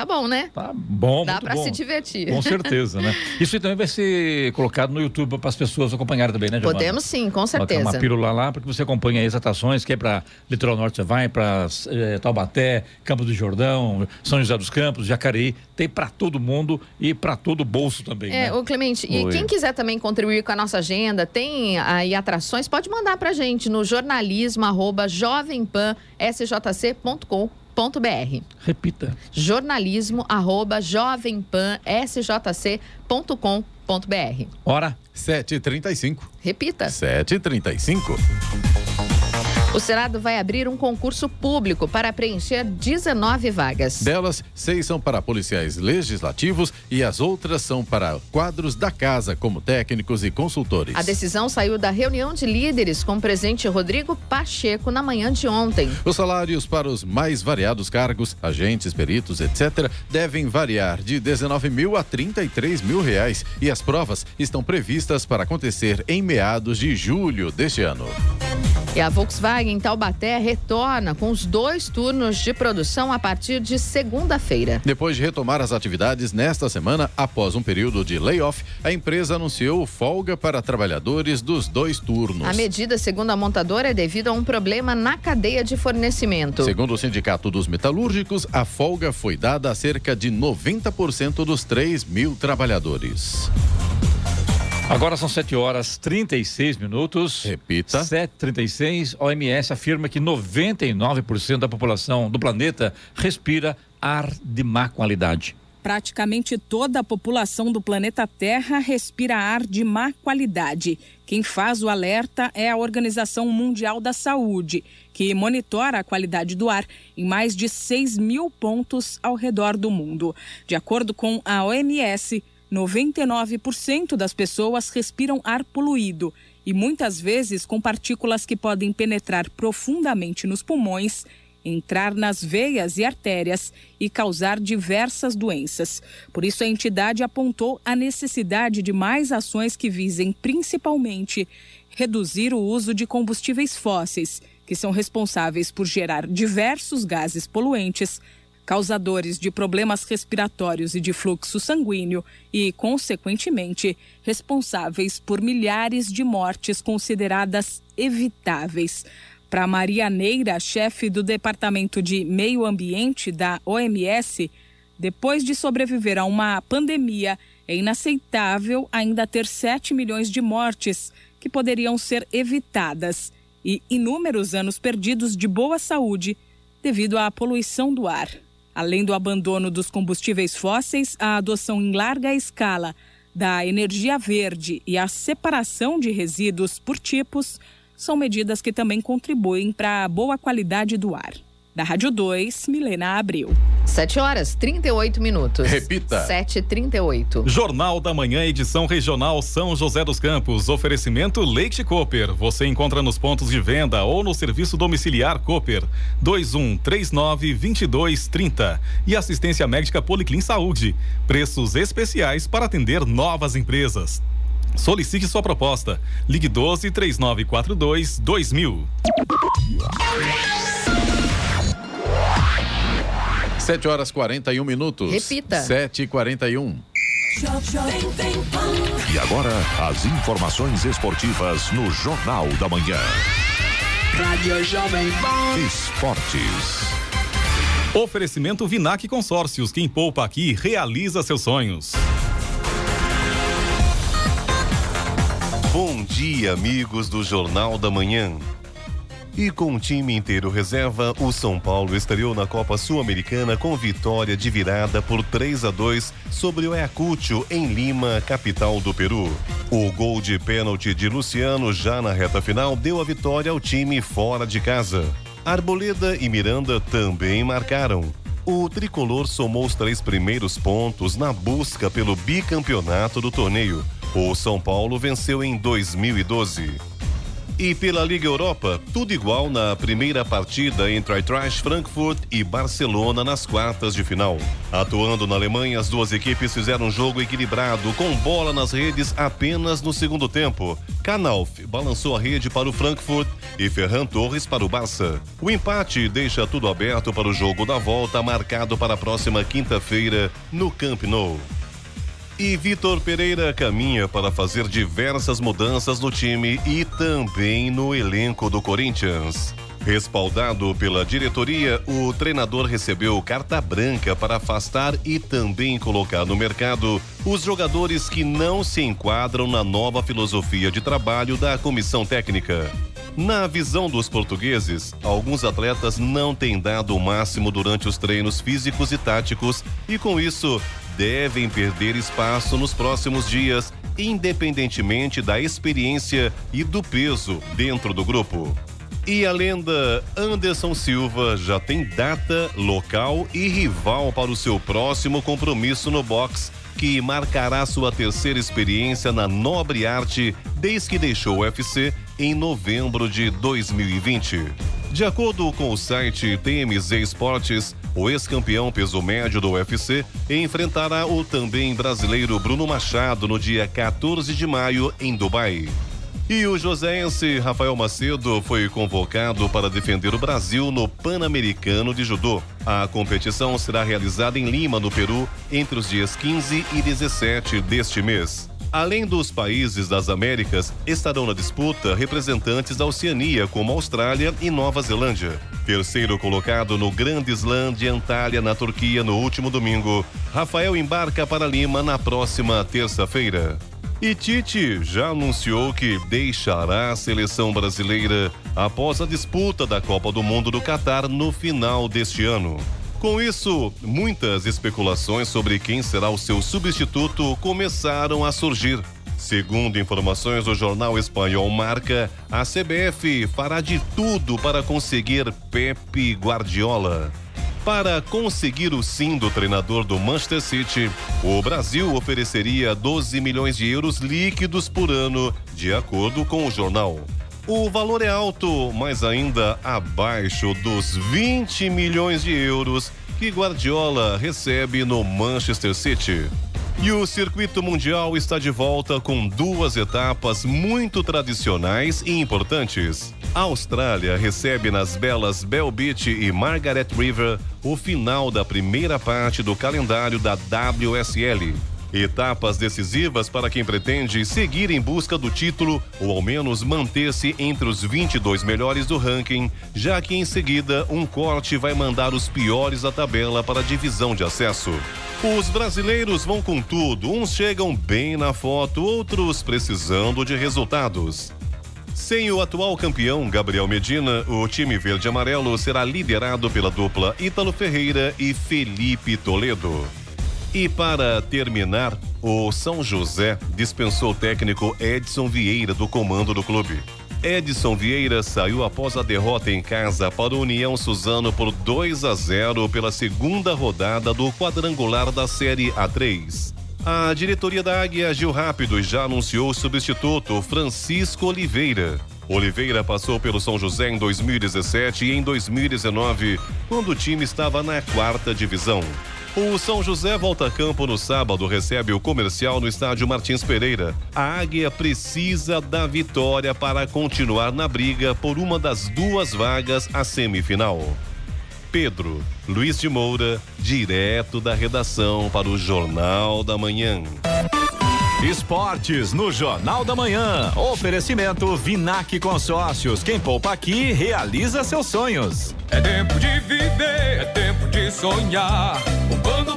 Tá bom, né? Tá bom, Dá bom. se divertir. Com certeza, né? Isso também vai ser colocado no YouTube para as pessoas acompanharem também, né, Giovana? Podemos sim, com Colocar certeza. uma pílula lá, porque você acompanha as atrações, que é para Litoral Norte você vai, para Taubaté, Campos do Jordão, São José dos Campos, Jacareí, tem para todo mundo e para todo bolso também, É, né? ô Clemente, e Oi. quem quiser também contribuir com a nossa agenda, tem aí atrações, pode mandar pra gente no jornalismo jovempan.sjc.com.br. Repita. jornalismo arroba jovempan.sjc.com.br. Hora. 7h35. Repita. 7h35. O Senado vai abrir um concurso público para preencher 19 vagas. Delas, seis são para policiais legislativos e as outras são para quadros da casa, como técnicos e consultores. A decisão saiu da reunião de líderes com o presidente Rodrigo Pacheco na manhã de ontem. Os salários para os mais variados cargos, agentes, peritos, etc., devem variar de 19 mil a 33 mil reais e as provas estão previstas para acontecer em meados de julho deste ano. E a Volkswagen Taubaté retorna com os dois turnos de produção a partir de segunda-feira. Depois de retomar as atividades nesta semana, após um período de layoff, a empresa anunciou folga para trabalhadores dos dois turnos. A medida, segundo a montadora, é devido a um problema na cadeia de fornecimento. Segundo o Sindicato dos Metalúrgicos, a folga foi dada a cerca de 90% dos 3 mil trabalhadores. Agora são 7 horas 36 minutos. Repita. 7h36. OMS afirma que 99% da população do planeta respira ar de má qualidade. Praticamente toda a população do planeta Terra respira ar de má qualidade. Quem faz o alerta é a Organização Mundial da Saúde, que monitora a qualidade do ar em mais de 6 mil pontos ao redor do mundo. De acordo com a OMS, 99% das pessoas respiram ar poluído e muitas vezes com partículas que podem penetrar profundamente nos pulmões, entrar nas veias e artérias e causar diversas doenças. Por isso, a entidade apontou a necessidade de mais ações que visem principalmente reduzir o uso de combustíveis fósseis, que são responsáveis por gerar diversos gases poluentes causadores de problemas respiratórios e de fluxo sanguíneo e, consequentemente, responsáveis por milhares de mortes consideradas evitáveis. Para Maria Neira, chefe do Departamento de Meio Ambiente da OMS, depois de sobreviver a uma pandemia, é inaceitável ainda ter 7 milhões de mortes que poderiam ser evitadas e inúmeros anos perdidos de boa saúde devido à poluição do ar. Além do abandono dos combustíveis fósseis, a adoção em larga escala da energia verde e a separação de resíduos por tipos são medidas que também contribuem para a boa qualidade do ar. Da Rádio 2, Milena Abril. 7 horas 38 minutos. Repita. 7h38. Jornal da Manhã, edição regional São José dos Campos. Oferecimento Leite Cooper. Você encontra nos pontos de venda ou no serviço domiciliar Cooper. 2139-2230. E assistência médica Policlin Saúde. Preços especiais para atender novas empresas. Solicite sua proposta. Ligue 12 3942 2000. 7 horas 41 minutos. Repita. 7 e 41 E agora, as informações esportivas no Jornal da Manhã. Rádio Jovem Pan. Esportes. Oferecimento Vinac Consórcios. Quem poupa aqui realiza seus sonhos. Bom dia, amigos do Jornal da Manhã. E com o time inteiro reserva, o São Paulo estreou na Copa Sul-Americana com vitória de virada por 3 a 2 sobre o Ayacucho em Lima, capital do Peru. O gol de pênalti de Luciano já na reta final deu a vitória ao time fora de casa. Arboleda e Miranda também marcaram. O tricolor somou os três primeiros pontos na busca pelo bicampeonato do torneio. O São Paulo venceu em 2012. E pela Liga Europa, tudo igual na primeira partida entre Eintracht Frankfurt e Barcelona nas quartas de final. Atuando na Alemanha, as duas equipes fizeram um jogo equilibrado, com bola nas redes apenas no segundo tempo. Knauf balançou a rede para o Frankfurt e Ferran Torres para o Barça. O empate deixa tudo aberto para o jogo da volta, marcado para a próxima quinta-feira no Camp Nou. E Vitor Pereira caminha para fazer diversas mudanças no time e também no elenco do Corinthians. Respaldado pela diretoria, o treinador recebeu carta branca para afastar e também colocar no mercado os jogadores que não se enquadram na nova filosofia de trabalho da comissão técnica. Na visão dos portugueses, alguns atletas não têm dado o máximo durante os treinos físicos e táticos e, com isso, devem perder espaço nos próximos dias, independentemente da experiência e do peso dentro do grupo. E a lenda Anderson Silva já tem data, local e rival para o seu próximo compromisso no box, que marcará sua terceira experiência na nobre arte desde que deixou o UFC em novembro de 2020. De acordo com o site TMZ Esportes, o ex-campeão peso médio do UFC enfrentará o também brasileiro Bruno Machado no dia 14 de maio em Dubai. E o joséense Rafael Macedo foi convocado para defender o Brasil no Pan-Americano de Judô. A competição será realizada em Lima, no Peru, entre os dias 15 e 17 deste mês. Além dos países das Américas, estarão na disputa representantes da Oceania, como Austrália e Nova Zelândia. Terceiro colocado no Grande Slam de Antalya, na Turquia, no último domingo, Rafael embarca para Lima na próxima terça-feira. E Tite já anunciou que deixará a seleção brasileira após a disputa da Copa do Mundo do Catar no final deste ano. Com isso, muitas especulações sobre quem será o seu substituto começaram a surgir. Segundo informações do jornal espanhol Marca, a CBF fará de tudo para conseguir Pepe Guardiola. Para conseguir o sim do treinador do Manchester City, o Brasil ofereceria 12 milhões de euros líquidos por ano, de acordo com o jornal. O valor é alto, mas ainda abaixo dos 20 milhões de euros que Guardiola recebe no Manchester City. E o circuito mundial está de volta com duas etapas muito tradicionais e importantes. A Austrália recebe nas belas Bell Beach e Margaret River o final da primeira parte do calendário da WSL. Etapas decisivas para quem pretende seguir em busca do título ou ao menos manter-se entre os 22 melhores do ranking, já que em seguida um corte vai mandar os piores da tabela para a divisão de acesso. Os brasileiros vão com tudo, uns chegam bem na foto, outros precisando de resultados. Sem o atual campeão Gabriel Medina, o time verde-amarelo será liderado pela dupla Ítalo Ferreira e Felipe Toledo. E para terminar, o São José dispensou o técnico Edson Vieira do comando do clube. Edson Vieira saiu após a derrota em casa para o União Suzano por 2 a 0 pela segunda rodada do quadrangular da Série A3. A diretoria da Águia agiu rápido e já anunciou o substituto Francisco Oliveira. Oliveira passou pelo São José em 2017 e em 2019, quando o time estava na quarta divisão. O São José volta a campo no sábado, recebe o comercial no estádio Martins Pereira. A Águia precisa da vitória para continuar na briga por uma das duas vagas à semifinal. Pedro Luiz de Moura, direto da redação para o Jornal da Manhã. Esportes no Jornal da Manhã. Oferecimento Vinac Consórcios. Quem poupa aqui realiza seus sonhos. É tempo de viver, é tempo de sonhar. Poupando,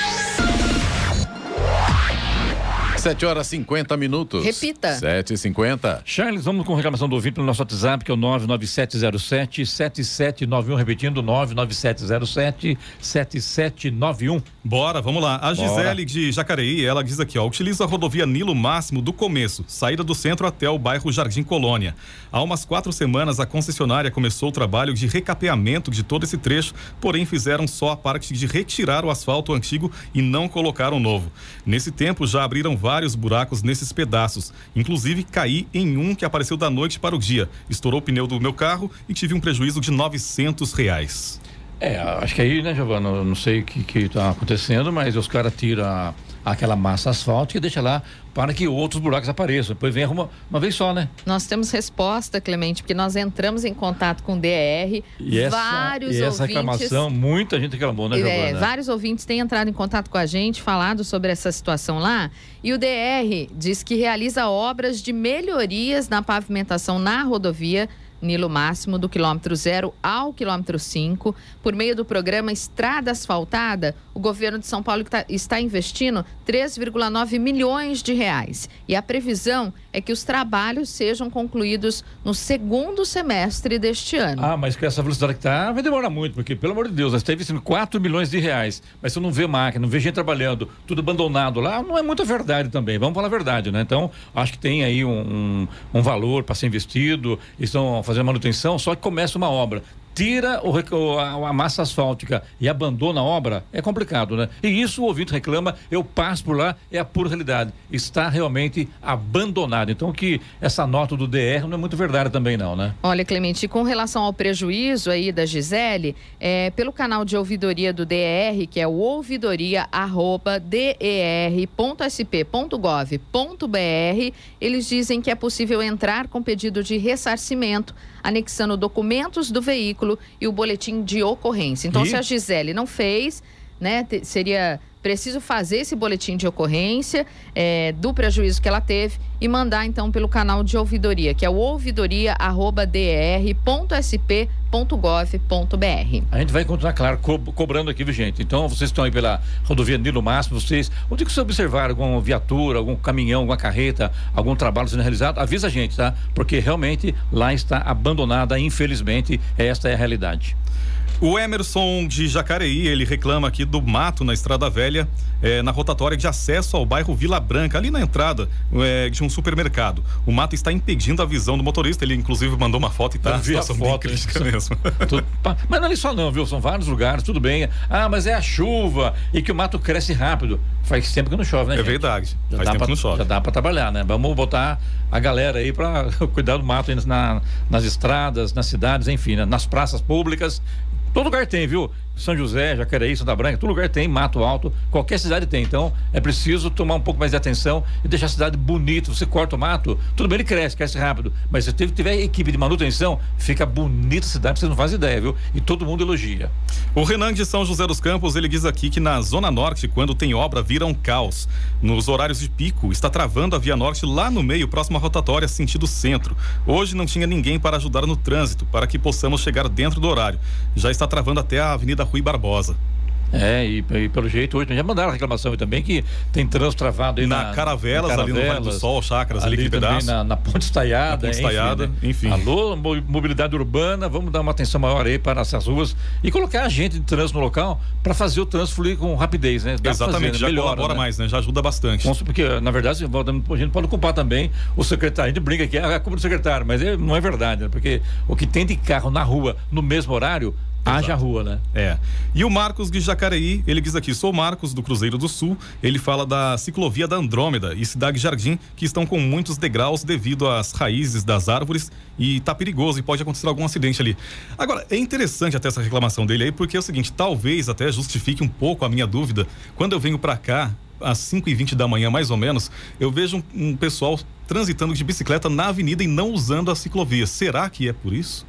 7 horas 50 minutos. Repita. 7 e 50 Charles, vamos com reclamação do ouvinte pelo nosso WhatsApp, que é o 99707-7791, repetindo, 99707-7791. Bora, vamos lá. A Gisele de Jacareí, ela diz aqui, ó, utiliza a rodovia Nilo Máximo do começo, saída do centro até o bairro Jardim Colônia. Há umas quatro semanas, a concessionária começou o trabalho de recapeamento de todo esse trecho, porém fizeram só a parte de retirar o asfalto antigo e não colocaram novo. Nesse tempo, já abriram vários buracos nesses pedaços. Inclusive, caí em um que apareceu da noite para o dia. Estourou o pneu do meu carro e tive um prejuízo de 900 reais. É, acho que aí, né, Giovana, não sei o que que tá acontecendo, mas os caras tiram aquela massa asfáltica e deixa lá para que outros buracos apareçam. Depois vem arruma uma vez só, né? Nós temos resposta, Clemente, porque nós entramos em contato com o DR. E essa, vários e essa ouvintes. reclamação, muita gente reclamou, né, É, Giovana? vários ouvintes têm entrado em contato com a gente, falado sobre essa situação lá. E o DR diz que realiza obras de melhorias na pavimentação na rodovia Nilo Máximo, do quilômetro zero ao quilômetro 5. Por meio do programa Estrada Asfaltada, o governo de São Paulo tá- está investindo 3,9 milhões de reais. E a previsão é que os trabalhos sejam concluídos no segundo semestre deste ano. Ah, mas com essa velocidade que tá, vai demorar muito, porque, pelo amor de Deus, nós estamos investindo 4 milhões de reais, mas você não vê máquina, não vê gente trabalhando, tudo abandonado lá, não é muita verdade também, vamos falar a verdade, né? Então, acho que tem aí um, um, um valor para ser investido, estão fazendo manutenção, só que começa uma obra. Tira o a massa asfáltica e abandona a obra, é complicado, né? E isso o ouvinte reclama, eu passo por lá, é a pura realidade. Está realmente abandonado. Então, que essa nota do DR não é muito verdade também, não, né? Olha, Clemente, com relação ao prejuízo aí da Gisele, é, pelo canal de ouvidoria do DR, que é o ouvidoria.der.sp.gov.br, eles dizem que é possível entrar com pedido de ressarcimento, anexando documentos do veículo e o boletim de ocorrência. Então, E? se a Gisele não fez, né, seria preciso fazer esse boletim de ocorrência é, do prejuízo que ela teve e mandar então pelo canal de ouvidoria, que é o ouvidoria@dr.sp.gov.br. A gente vai continuar, claro, co- cobrando aqui, viu, gente? Então, vocês estão aí pela rodovia Nilo Máximo, vocês, onde que você observar alguma viatura, algum caminhão, alguma carreta, algum trabalho sendo realizado, avisa a gente, tá? Porque realmente lá está abandonada, infelizmente, esta é a realidade. O Emerson de Jacareí, ele reclama aqui do mato na Estrada Velha, eh, na rotatória de acesso ao bairro Vila Branca, ali na entrada eh, de um supermercado. O mato está impedindo a visão do motorista. Ele, inclusive, mandou uma foto e tá Eu vi a foto, crítica isso. mesmo. Tudo- mas não é só não, viu? São vários lugares, tudo bem. Ah, mas é a chuva e que o mato cresce rápido. Faz tempo que não chove, né, É gente? verdade. Já Faz dá tempo pra, que não chove. Já dá pra trabalhar, né? Vamos botar a galera aí pra cuidar do mato na, nas estradas, nas cidades, enfim, né? nas praças públicas. Todo lugar tem, viu? São José, Jacareí, Santa Branca, todo lugar tem mato alto, qualquer cidade tem. Então, é preciso tomar um pouco mais de atenção e deixar a cidade bonita. Você corta o mato, tudo bem, ele cresce, cresce rápido. Mas se tiver, equipe de manutenção, fica bonita a cidade, vocês não fazem ideia, viu? E todo mundo elogia. O Renan de São José dos Campos, ele diz aqui que na Zona Norte, quando tem obra, vira um caos. Nos horários de pico, está travando a Via Norte lá no meio, próximo à rotatória, sentido centro. Hoje não tinha ninguém para ajudar no trânsito, para que possamos chegar dentro do horário. Já está travando até a Avenida Rui Barbosa. É, e, e pelo jeito hoje já mandaram a reclamação aí também que tem trânsito travado aí Na na, Caravelas, ali no Vale do Sol, Chácaras, ali ali também pedaço. na, na Ponte Estaiada. Na Ponte Estaiada, né? enfim. Alô, mo- mobilidade urbana, vamos dar uma atenção maior aí para essas ruas e colocar a gente de trânsito no local para fazer o trânsito fluir com rapidez, né? Dá Exatamente, fazer, né? já Melhora, colabora né? mais, né? Já ajuda bastante. Porque, na verdade, a gente pode culpar também o secretário. A gente brinca aqui, ah, é culpa do secretário, mas é- não é verdade, né? Porque o que tem de carro na rua no mesmo horário, haja rua, né? É. E o Marcos de Jacareí, ele diz aqui: sou o Marcos do Cruzeiro do Sul. Ele fala da ciclovia da Andrômeda e Cidade Jardim, que estão com muitos degraus devido às raízes das árvores e tá perigoso e pode acontecer algum acidente ali. Agora, é interessante até essa reclamação dele aí, porque é o seguinte: talvez até justifique um pouco a minha dúvida. Quando eu venho para cá, às 5 e 20 da manhã, mais ou menos, eu vejo um, um pessoal transitando de bicicleta na avenida e não usando a ciclovia. Será que é por isso?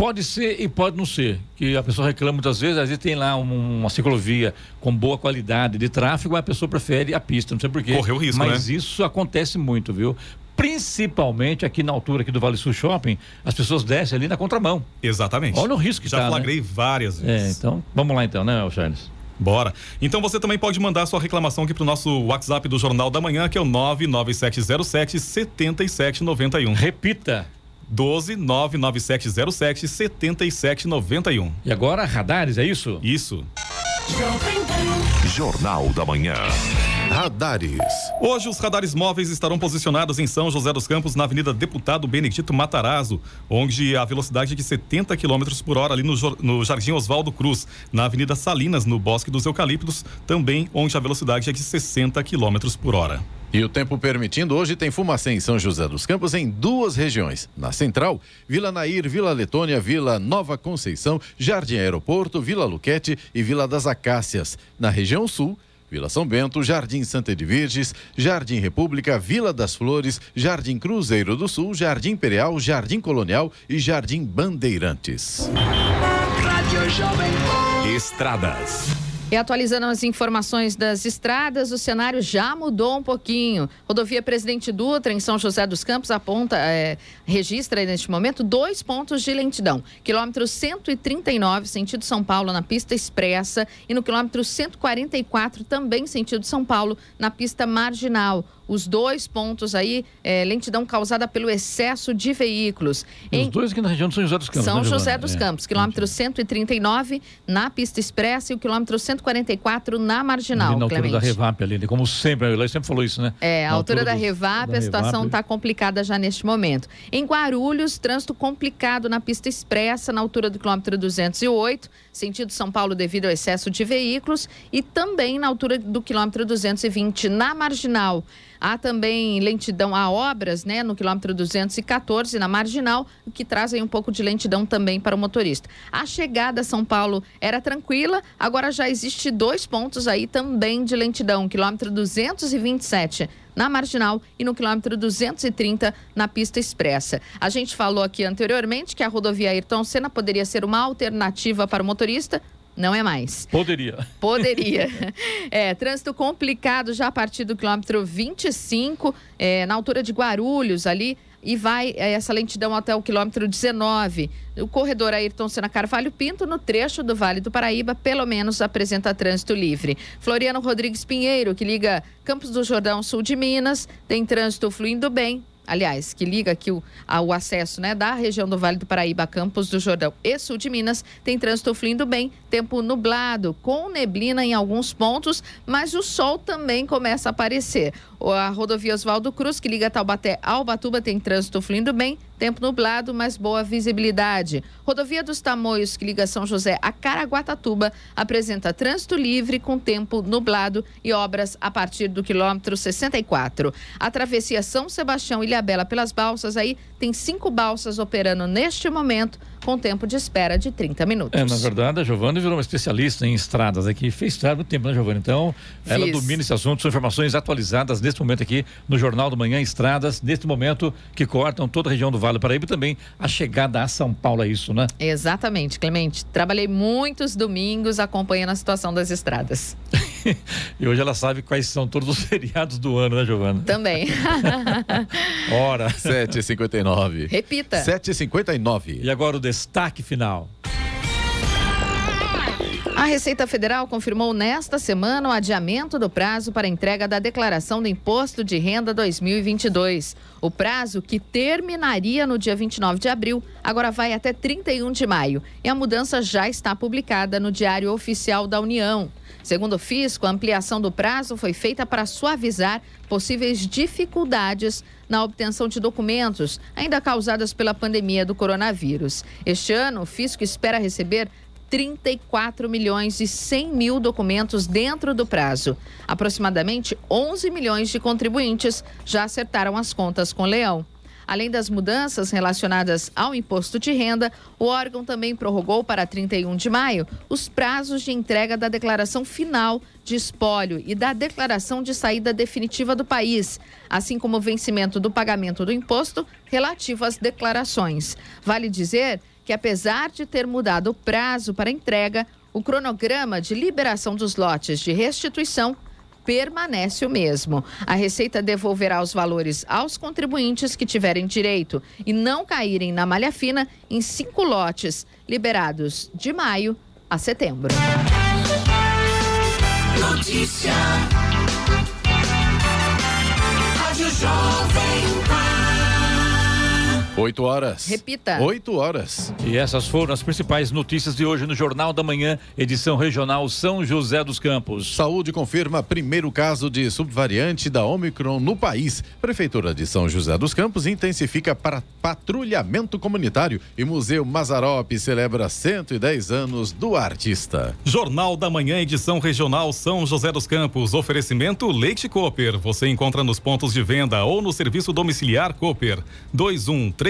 Pode ser e pode não ser. Que a pessoa reclama muitas vezes, às vezes tem lá um, uma ciclovia com boa qualidade de tráfego, a pessoa prefere a pista, não sei porquê. Correu risco, Mas né? isso acontece muito, viu? Principalmente aqui na altura aqui do Vale Sul Shopping, as pessoas descem ali na contramão. Exatamente. Olha o risco que Já tá, né? flagrei várias É, vezes. então, vamos lá então, né, Charles? Bora. Então você também pode mandar sua reclamação aqui pro nosso WhatsApp do Jornal da Manhã, que é o 99707 7791. Repita. 12 99707 7791. E agora, radares, é isso? Isso. Jornal da Manhã. Radares. Hoje os radares móveis estarão posicionados em São José dos Campos, na Avenida Deputado Benedito Matarazzo, onde a velocidade é de 70 km por hora ali no, no Jardim Oswaldo Cruz, na Avenida Salinas, no Bosque dos Eucaliptos, também onde a velocidade é de 60 km por hora. E o tempo permitindo, hoje tem fumacê em São José dos Campos em duas regiões. Na Central, Vila Nair, Vila Letônia, Vila Nova Conceição, Jardim Aeroporto, Vila Luquete e Vila das Acácias. Na região Sul, Vila São Bento, Jardim Santa Edvirges, Jardim República, Vila das Flores, Jardim Cruzeiro do Sul, Jardim Imperial, Jardim Colonial e Jardim Bandeirantes. Rádio Jovem Pan. Estradas. E atualizando as informações das estradas, o cenário já mudou um pouquinho. Rodovia Presidente Dutra, em São José dos Campos, aponta, é, registra neste momento dois pontos de lentidão. Quilômetro 139, sentido São Paulo, na pista expressa, e no quilômetro 144, também sentido São Paulo, na pista marginal. Os dois pontos aí, é, lentidão causada pelo excesso de veículos. Os dois aqui na região de São José dos Campos. São né, José dos É. Campos, quilômetro 139 na pista expressa e o quilômetro 144 na marginal, Ali na altura Clemente. da Revap ali, né? como sempre, a Eli sempre falou isso, né? É, a Na altura, da dos- Revap, da a situação está complicada já neste momento. Em Guarulhos, trânsito complicado na pista expressa, na altura do quilômetro 208, sentido São Paulo devido ao excesso de veículos, e também na altura do quilômetro 220 na marginal. Há também lentidão, há obras, né, no quilômetro 214 na marginal, que trazem um pouco de lentidão também para o motorista. A chegada a São Paulo era tranquila, agora já existe dois pontos aí também de lentidão, quilômetro 227 na marginal e no quilômetro 230 na pista expressa. A gente falou aqui anteriormente que a rodovia Ayrton Senna poderia ser uma alternativa para o motorista, não é mais. Poderia. Poderia. É, trânsito complicado já a partir do quilômetro 25, é, na altura de Guarulhos ali. E vai é, essa lentidão até o quilômetro 19. O corredor Ayrton Senna Carvalho Pinto, no trecho do Vale do Paraíba, pelo menos apresenta trânsito livre. Floriano Rodrigues Pinheiro, que liga Campos do Jordão, sul de Minas, tem trânsito fluindo bem. Aliás, que liga aqui o, a- o acesso né, da região do Vale do Paraíba, Campos do Jordão e sul de Minas, tem trânsito fluindo bem, tempo nublado, com neblina em alguns pontos, mas o sol também começa a aparecer. A rodovia Oswaldo Cruz, que liga Taubaté ao Batuba, tem trânsito fluindo bem, tempo nublado, mas boa visibilidade. Rodovia dos Tamoios, que liga São José a Caraguatatuba, apresenta trânsito livre com tempo nublado e obras a partir do quilômetro 64. A travessia São Sebastião Ilhabela pelas balsas aí tem cinco balsas operando neste momento com tempo de espera de 30 minutos. É, na verdade, a Giovana virou uma especialista em estradas aqui, fez estrada muito tempo, né, Giovana? Então, ela Fiz. domina esse assunto, são informações atualizadas neste momento aqui no Jornal do Manhã Estradas, neste momento que cortam toda a região do Vale do Paraíba e também a chegada a São Paulo, é isso, né? Exatamente, Clemente. Trabalhei muitos domingos acompanhando a situação das estradas. E hoje ela sabe quais são todos os feriados do ano, né, Giovana? Também. Ora. 7h59. Repita. 7h59. E agora o destaque final. A Receita Federal confirmou nesta semana o adiamento do prazo para entrega da declaração do Imposto de Renda 2022. O prazo, que terminaria no dia 29 de abril, agora vai até 31 de maio. E a mudança já está publicada no Diário Oficial da União. Segundo o fisco, a ampliação do prazo foi feita para suavizar possíveis dificuldades na obtenção de documentos, ainda causadas pela pandemia do coronavírus. Este ano, o fisco espera receber 34 milhões e 100 mil documentos dentro do prazo. Aproximadamente 11 milhões de contribuintes já acertaram as contas com Leão. Além das mudanças relacionadas ao imposto de renda, o órgão também prorrogou para 31 de maio os prazos de entrega da declaração final de espólio e da declaração de saída definitiva do país, assim como o vencimento do pagamento do imposto relativo às declarações. Vale dizer que, apesar de ter mudado o prazo para entrega, o cronograma de liberação dos lotes de restituição permanece o mesmo. A Receita devolverá os valores aos contribuintes que tiverem direito e não caírem na malha fina em cinco lotes, liberados de maio a setembro. Notícia. Rádio Jovem. 8 horas. Repita. 8 horas. E essas foram as principais notícias de hoje no Jornal da Manhã, edição regional São José dos Campos. Saúde confirma primeiro caso de subvariante da Omicron no país. Prefeitura de São José dos Campos intensifica para patrulhamento comunitário e Museu Mazarop celebra 110 anos do artista. Jornal da Manhã, edição regional São José dos Campos. Oferecimento Leite Cooper. Você encontra nos pontos de venda ou no serviço domiciliar Cooper. 2139